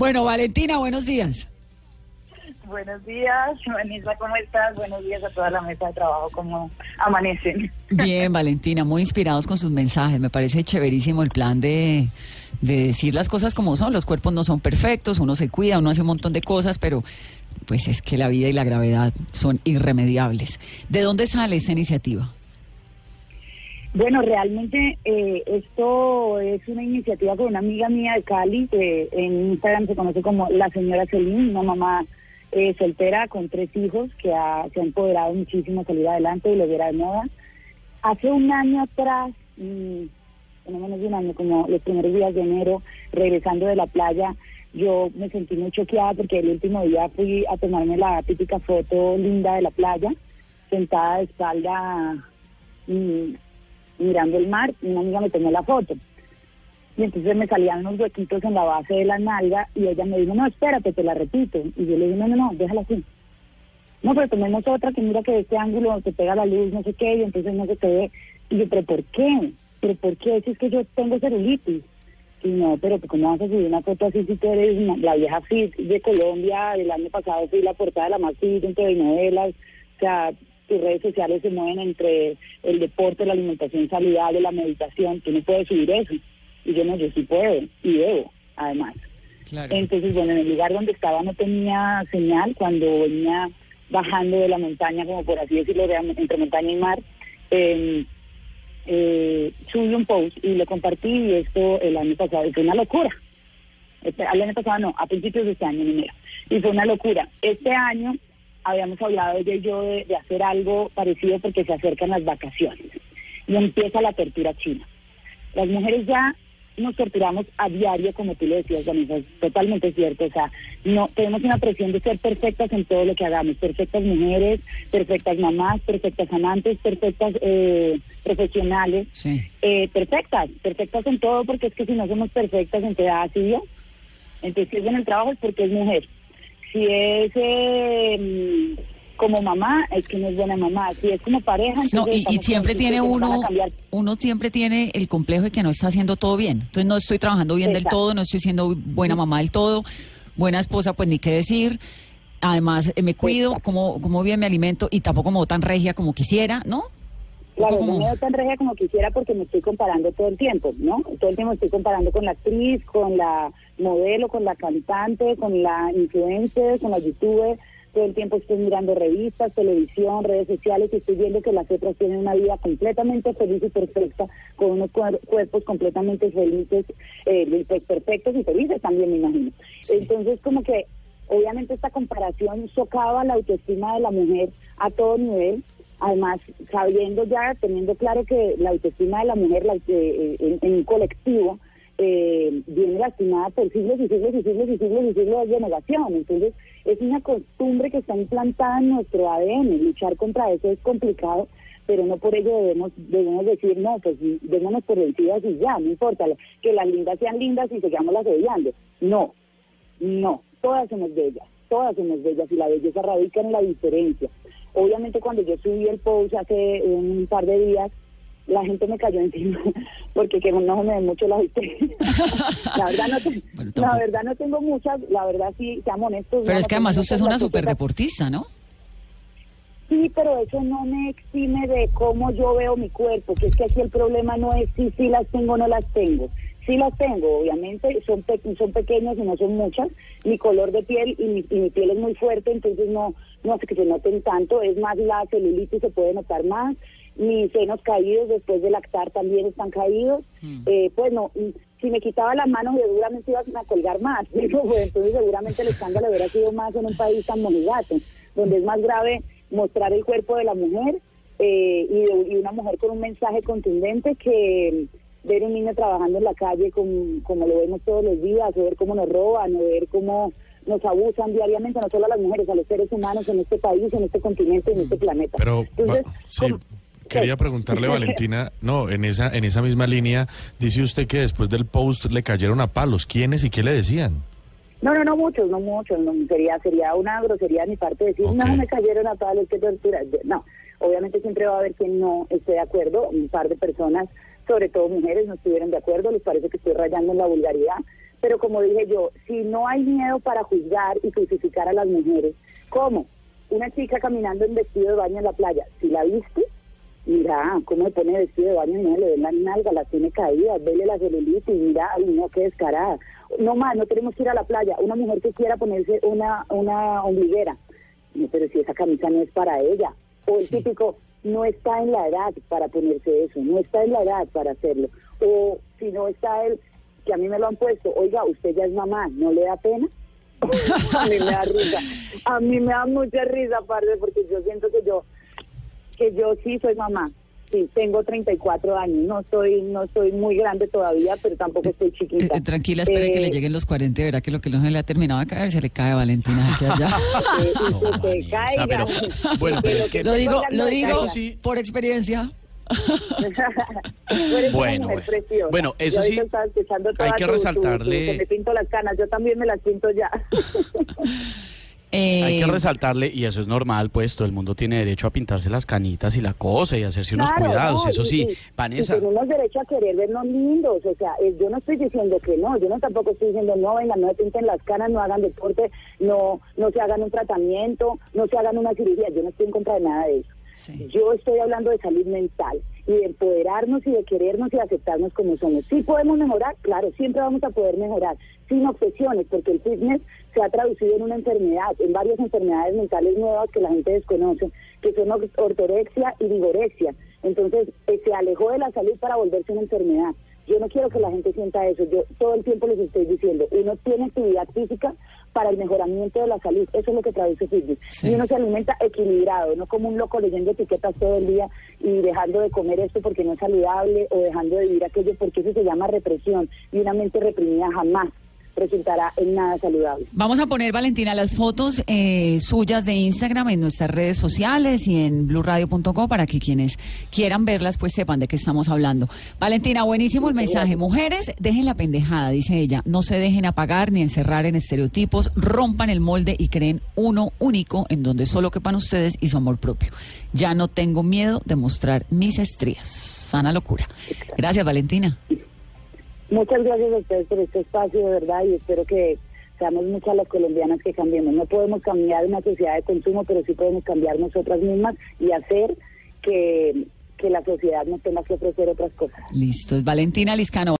Bueno, Valentina, buenos días. Buenos días, Vanessa, ¿cómo estás? Buenos días a toda la mesa de trabajo, ¿cómo amanecen? Bien, Valentina, muy inspirados con sus mensajes. Me parece chéverísimo el plan de, de decir las cosas como son. Los cuerpos no son perfectos, uno se cuida, uno hace un montón de cosas, pero pues es que la vida y la gravedad son irremediables. ¿De dónde sale esta iniciativa? Bueno, realmente eh, esto es una iniciativa con una amiga mía de Cali, que en Instagram se conoce como la señora Celine, una mamá eh, soltera con tres hijos que ha, se ha empoderado muchísimo salir adelante y lo viera de moda. Hace un año atrás, mm, no menos de un año, como los primeros días de enero, regresando de la playa, yo me sentí muy choqueada porque el último día fui a tomarme la típica foto linda de la playa, sentada de espalda mm, mirando el mar, una amiga me tomó la foto. Y entonces me salían unos huequitos en la base de la nalga y ella me dijo, no, espérate, te la repito. Y yo le dije, no, no, no, déjala así. No, pero tomemos otra que mira que de este ángulo te pega la luz, no sé qué, y entonces no se te ve. Y yo, pero ¿por qué? ¿Pero por qué? Si es que yo tengo celulitis. Y no, pero ¿cómo vas a subir una foto así si tú eres la vieja fit de Colombia? El año pasado fui la portada de la más fit entre novelas. O sea, tus redes sociales se mueven entre el deporte, la alimentación saludable, la meditación. Tú no puedes subir eso. Y yo no, yo sí puedo y debo, además. Entonces, bueno, en el lugar donde estaba no tenía señal cuando venía bajando de la montaña, como por así decirlo, entre montaña y mar. Eh, eh, subí un post y lo compartí y esto el año pasado y fue una locura. Este, el año pasado no, a principios de este año, en enero. Y fue una locura. Este año habíamos hablado ella y yo de, hacer algo parecido porque se acercan las vacaciones y empieza la apertura china. Las mujeres ya nos torturamos a diario, como tú le decías, Vanessa, es totalmente cierto. O sea, no tenemos una presión de ser perfectas en todo lo que hagamos, perfectas mujeres, perfectas mamás, perfectas amantes, perfectas eh, profesionales, eh, perfectas, perfectas en todo, porque es que si no somos perfectas, en qué así yo. Entonces, si es en el trabajo es porque es mujer. Si es eh, como mamá, es que no es buena mamá. Si es como pareja, no, y, siempre tiene uno, uno siempre tiene el complejo de que no está haciendo todo bien. Entonces no estoy trabajando bien del todo, no estoy siendo buena mamá del todo, buena esposa, pues ni qué decir. Además, eh, me cuido, como, como bien me alimento y tampoco como tan regia como quisiera, ¿no? Claro, no me veo tan regia como quisiera porque me estoy comparando todo el tiempo, ¿no? Todo el tiempo estoy comparando con la actriz, con la modelo, con la cantante, con la influencer, con la youtuber todo el tiempo estoy mirando revistas, televisión, redes sociales y estoy viendo que las otras tienen una vida completamente feliz y perfecta, con unos cuerpos completamente felices, eh, pues, perfectos y felices también, me imagino. Entonces, como que obviamente esta comparación socava la autoestima de la mujer a todo nivel, además sabiendo ya, teniendo claro que la autoestima de la mujer eh, en un colectivo, eh, viene lastimada por siglos y siglos y siglos y siglos y siglos de negación. Entonces, es una costumbre que está implantada en nuestro ADN. Luchar contra eso es complicado, pero no por ello debemos debemos decir, no, pues démonos por vencidas y ya, no importa, que las lindas sean lindas y sigamos las odiando. No, no, todas somos bellas, todas somos bellas y la belleza radica en la diferencia. Obviamente cuando yo subí el post hace un par de días, la gente me cayó encima porque que no me mucho la la verdad no la verdad no tengo muchas, la verdad sí, seamos honestos. Pero es que además usted es una superdeportista, ¿no? Sí, pero eso no me exime de cómo yo veo mi cuerpo, que es que aquí el problema no es si sí las tengo o no las tengo. Sí las tengo, obviamente, son, son pequeñas y no son muchas. Mi color de piel y mi, y mi piel es muy fuerte, entonces no, no hace que se noten tanto. Es más, la celulitis se puede notar más mis senos caídos después de lactar también están caídos. Hmm. Eh, pues no, si me quitaba las manos seguramente iba a colgar más. Pues, entonces seguramente el escándalo hubiera sido más en un país tan mojigato, donde es más grave mostrar el cuerpo de la mujer eh, y, una mujer con un mensaje contundente que ver un niño trabajando en la calle como, como lo vemos todos los días, o ver cómo nos roban, o ver cómo nos abusan diariamente, no solo a las mujeres, a los seres humanos en este país, en este continente, en este hmm. planeta. Pero, sí, quería preguntarle, Valentina, no, en esa, en esa misma línea, dice usted que después del post le cayeron a palos. ¿Quiénes y qué le decían? No, no, no muchos, no muchos. No, sería, sería una grosería de mi parte decir, no, me cayeron a palos, qué tortura. No, obviamente siempre va a haber quien no esté de acuerdo. Un par de personas, sobre todo mujeres, no estuvieron de acuerdo. Les parece que estoy rayando en la vulgaridad. Pero como dije yo, si no hay miedo para juzgar y crucificar a las mujeres, ¿cómo? Una chica caminando en vestido de baño en la playa, si la viste, mira cómo le pone vestido de baño no le ven la nalga, la tiene caída, vele la celulitis, mira, ay no, qué descarada. No más, no tenemos que ir a la playa. Una mujer que quiera ponerse una, una ombliguera, pero si esa camisa no es para ella. O el típico, no está en la edad para ponerse eso, no está en la edad para hacerlo. O si no está él, que a mí me lo han puesto, oiga, usted ya es mamá, ¿no le da pena? a mí me da risa, a mí me da mucha risa, aparte, porque yo siento que yo, que yo sí soy mamá, sí, tengo 34 años, no soy no soy muy grande todavía, pero tampoco estoy eh, chiquita. Eh, tranquila, espere que le eh, lleguen los 40 verá que lo que no se le ha terminado de caer se le cae a Valentina aquí allá. bueno, pero es que lo digo, lo digo por experiencia. bueno, bueno, eso sí, hay que resaltarle. me pinto las canas, yo también me las pinto ya. Hay que eh, resaltarle, y eso es normal, pues todo el mundo tiene derecho a pintarse las canitas y la cosa y hacerse unos cuidados, eso sí, Vanessa. tenemos derecho a querer vernos lindos, o sea, eh, yo no estoy diciendo que no, yo no tampoco estoy diciendo no, venga, no se pinten las canas, no hagan deporte, no, no se hagan un tratamiento, no se hagan una cirugía, yo no estoy en contra de nada de eso. Yo estoy hablando de salud mental y de empoderarnos y de querernos y aceptarnos como somos. Sí podemos mejorar, claro, siempre vamos a poder mejorar, sin obsesiones, porque el fitness se ha traducido en una enfermedad, en varias enfermedades mentales nuevas que la gente desconoce, que son ortorexia y vigorexia. Entonces, eh, se alejó de la salud para volverse una enfermedad. Yo no quiero que la gente sienta eso. Yo todo el tiempo les estoy diciendo, uno tiene actividad física para el mejoramiento de la salud. Eso es lo que traduce fitness. Y uno se alimenta equilibrado, no como un loco leyendo etiquetas todo el día y dejando de comer esto porque no es saludable o dejando de vivir aquello porque eso se llama represión. Y una mente reprimida jamás resultará en nada saludable. Vamos a poner, Valentina, las fotos eh, suyas de Instagram en nuestras redes sociales y en blurradio.com para que quienes quieran verlas pues sepan de qué estamos hablando. Valentina, buenísimo el mensaje. Mujeres, dejen la pendejada, dice ella. No se dejen apagar ni encerrar en estereotipos, rompan el molde y creen uno único en donde solo quepan ustedes y su amor propio. Ya no tengo miedo de mostrar mis estrías. Sana locura. Gracias, Valentina. Muchas gracias a ustedes por este espacio, de verdad, y espero que seamos muchas las colombianas que cambiemos. No podemos cambiar una sociedad de consumo, pero sí podemos cambiar nosotras mismas y hacer que, que la sociedad nos tenga que ofrecer otras cosas. Listo. Valentina Liscano.